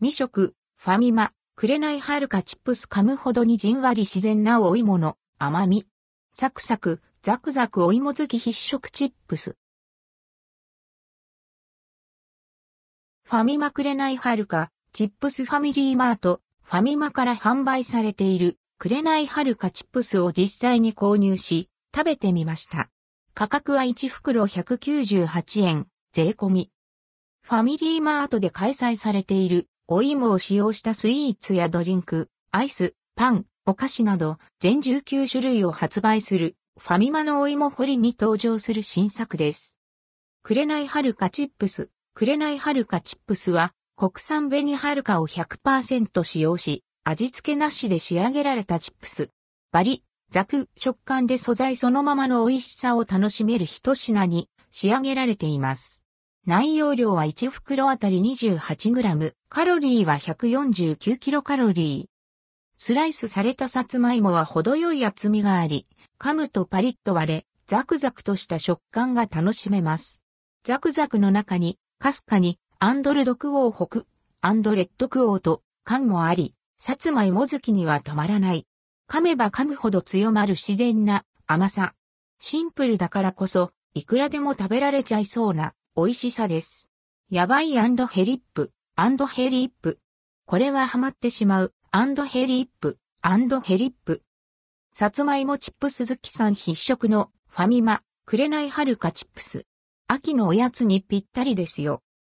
未食、ファミマ、くれないはるかチップス噛むほどにじんわり自然なお芋の甘み。サクサク、ザクザクお芋好き必食チップス。ファミマくれないはるか、チップスファミリーマート、ファミマから販売されている、くれないはるかチップスを実際に購入し、食べてみました。価格は1袋198円、税込み。ファミリーマートで開催されている、お芋を使用したスイーツやドリンク、アイス、パン、お菓子など、全19種類を発売する、ファミマのお芋掘りに登場する新作です。くれないはるかチップス。くれないはるかチップスは、国産紅はるかを100%使用し、味付けなしで仕上げられたチップス。バリ、ザク、食感で素材そのままの美味しさを楽しめる一品に仕上げられています。内容量は1袋あたり 28g、カロリーは149キロカロリー。スライスされたさつまいもは程よい厚みがあり、噛むとパリッと割れ、ザクザクとした食感が楽しめます。ザクザクの中にかすかに、アンドルドクオー北、アンドレッドクオーと、感もあり、さつまいも好きにはたまらない。噛めば噛むほど強まる自然な甘さ。シンプルだからこそ、いくらでも食べられちゃいそうな美味しさです。やばいヘリップ、ヘリップ。これはハマってしまう、アンドヘリップ、ヘリップ。さつまいもチップ鈴木さん必食のファミマ、くれないはるかチップス。秋のおやつにぴったりですよ。